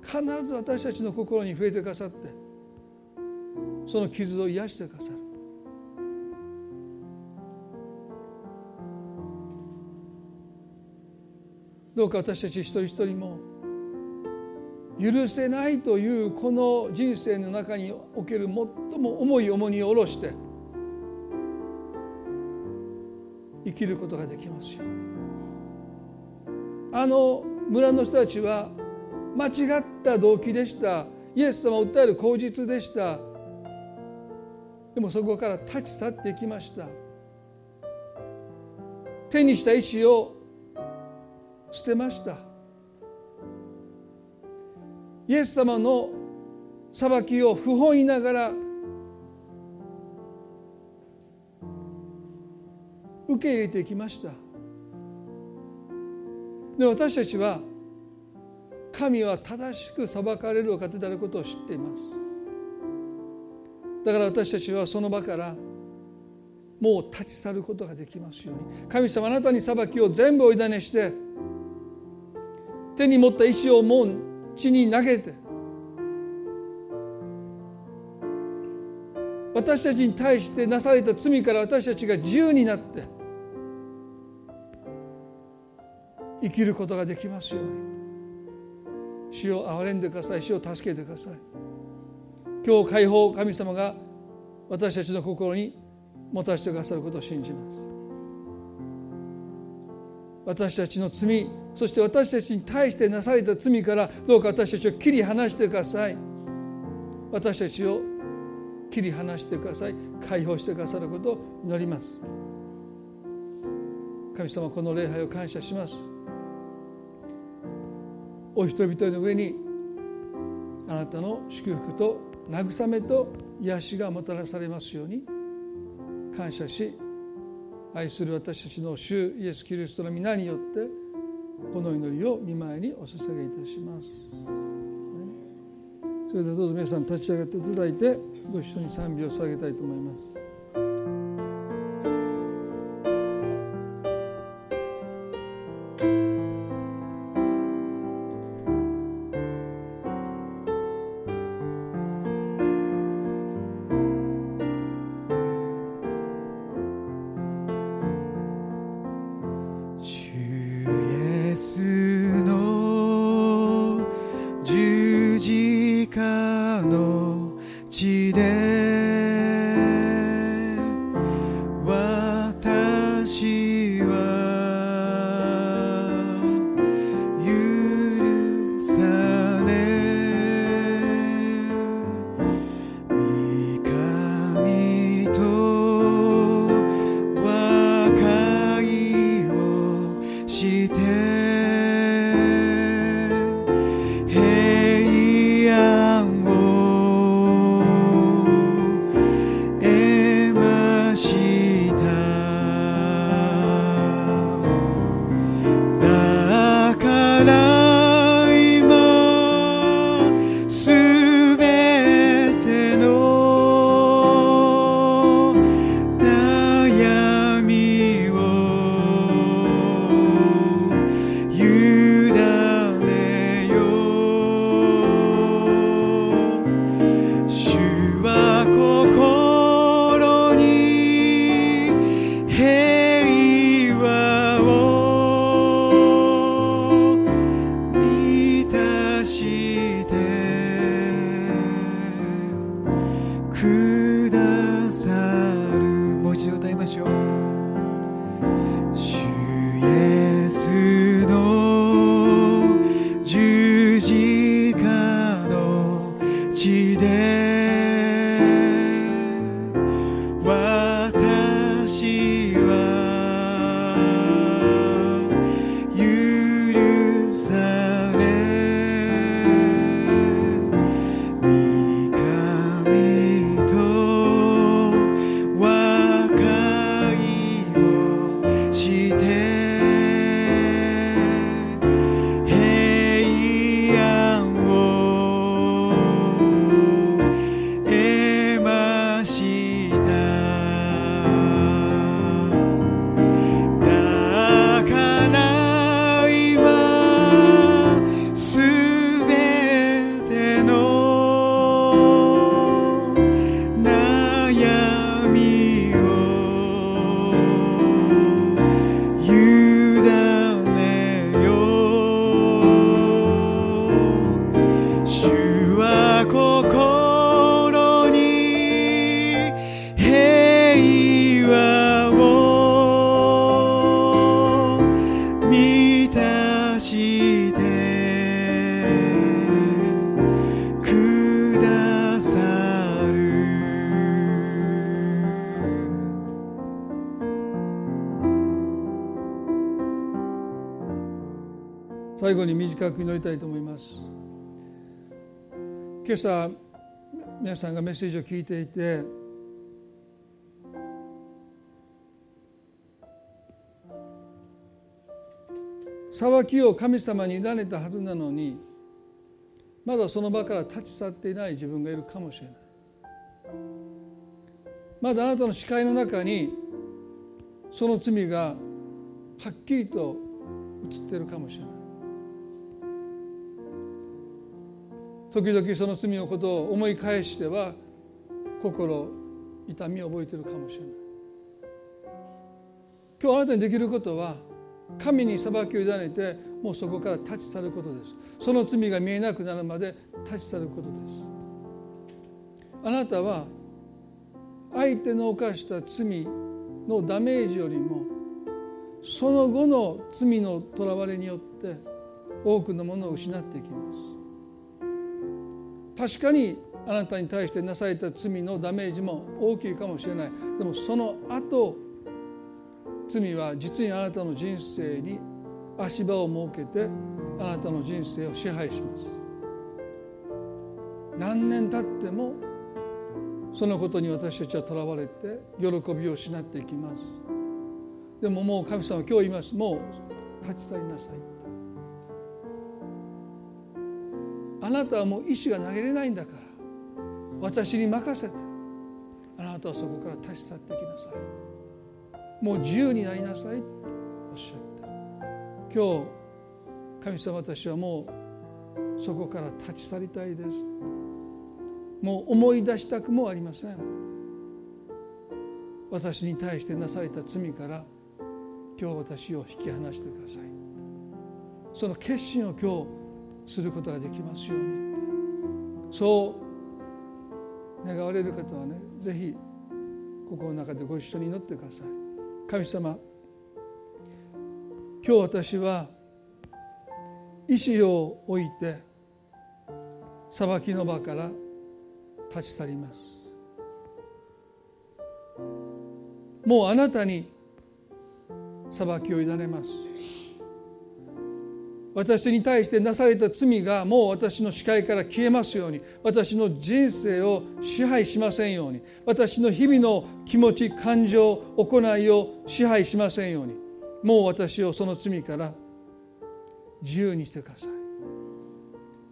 必ず私たちの心に触れてくださってその傷を癒してくださる。どうか私たち一人一人も許せないというこの人生の中における最も重い重荷を下ろして生きることができますよ。あの村の人たちは間違った動機でした。イエス様を訴える口実でした。でもそこから立ち去っていきました。手にした石を捨てました。イエス様の裁きを不本意ながら受け入れてきました。で私たちは神は正しく裁かれるお方であることを知っています。だから私たちはその場からもう立ち去ることができますように。神様あなたに裁きを全部おいだねして手に持った石をもう地に投げて私たちに対してなされた罪から私たちが自由になって生きることができますように。主を憐れんでください。主を助けてください。今日解放神様が私たちの心に持たせてくださることを信じます。私たちの罪そして私たちに対してなされた罪からどうか私たちを切り離してください。私たちを切り離してください。解放してくださることを祈ります。神様この礼拝を感謝します。お人々の上にあなたの祝福と慰めと癒しがもたらされますように感謝し愛する私たちの主イエス・キリストの皆によってこの祈りを見舞いにお捧げいたします。それではどうぞ皆さん立ち上がっていただいてご一緒に賛美を捧げたいと思います。最後に短く祈りたいと思います。今朝皆さんがメッセージを聞いていて裁きを神様に委ねたはずなのにまだその場から立ち去っていない自分がいるかもしれない。まだあなたの視界の中にその罪がはっきりと映っているかもしれない。時々その罪のことを思い返しては心痛みを覚えているかもしれない。今日あなたにできることは神に裁きを委ねてもうそこから立ち去ることです。その罪が見えなくなるまで立ち去ることです。あなたは相手の犯した罪のダメージよりもその後の罪のとらわれによって多くのものを失っていきます。確かにあなたに対してなされた罪のダメージも大きいかもしれない。でもその後罪は実にあなたの人生に足場を設けてあなたの人生を支配します。何年経ってもそのことに私たちはとらわれて喜びを失っていきます。でももう神様は今日言います。もう立ち去りなさい。あなたはもう意志が投げれないんだから。私に任せて。あなたはそこから立ち去ってきなさい。もう自由になりなさいとおっしゃった。今日神様私はもうそこから立ち去りたいです。もう思い出したくもありません。私に対してなされた罪から今日私を引き離してください。その決心を今日することができますようにそう願われる方はねぜひ心の中でご一緒に祈ってください。神様今日私は意志を置いて裁きの場から立ち去ります。もうあなたに裁きを委ねます。私に対してなされた罪がもう私の視界から消えますように私の人生を支配しませんように私の日々の気持ち感情行いを支配しませんようにもう私をその罪から自由にしてください。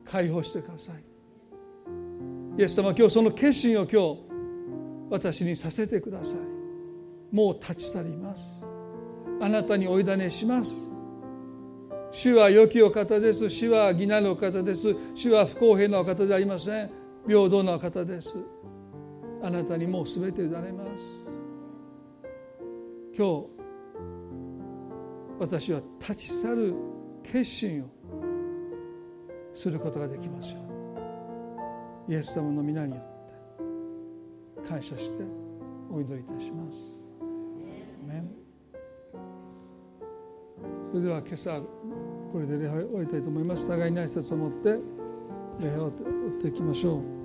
解放してください。イエス様今日その決心を今日私にさせてください。もう立ち去ります。あなたにお委ねします。主は良きお方です。主は義なるお方です。主は不公平なお方ではありません。平等なお方です。あなたにもう全て委ねます。今日私は立ち去る決心をすることができますように。イエス様の皆によって。感謝してお祈りいたします。それでは今朝これで礼拝を終えたいと思います。互いに挨拶を持って礼拝を追っていきましょう。